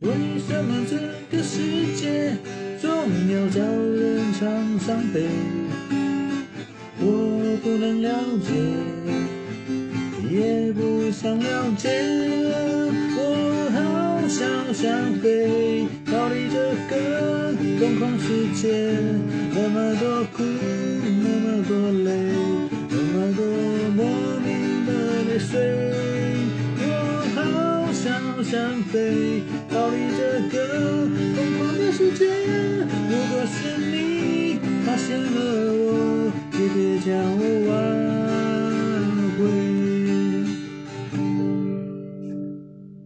为什么这个世界总要叫人常伤悲？我不能了解，也不想了解。我好想想飞，逃离这个疯狂世界。那么多苦，那么多累，那么多莫名的泪水。我好想想飞，person needs.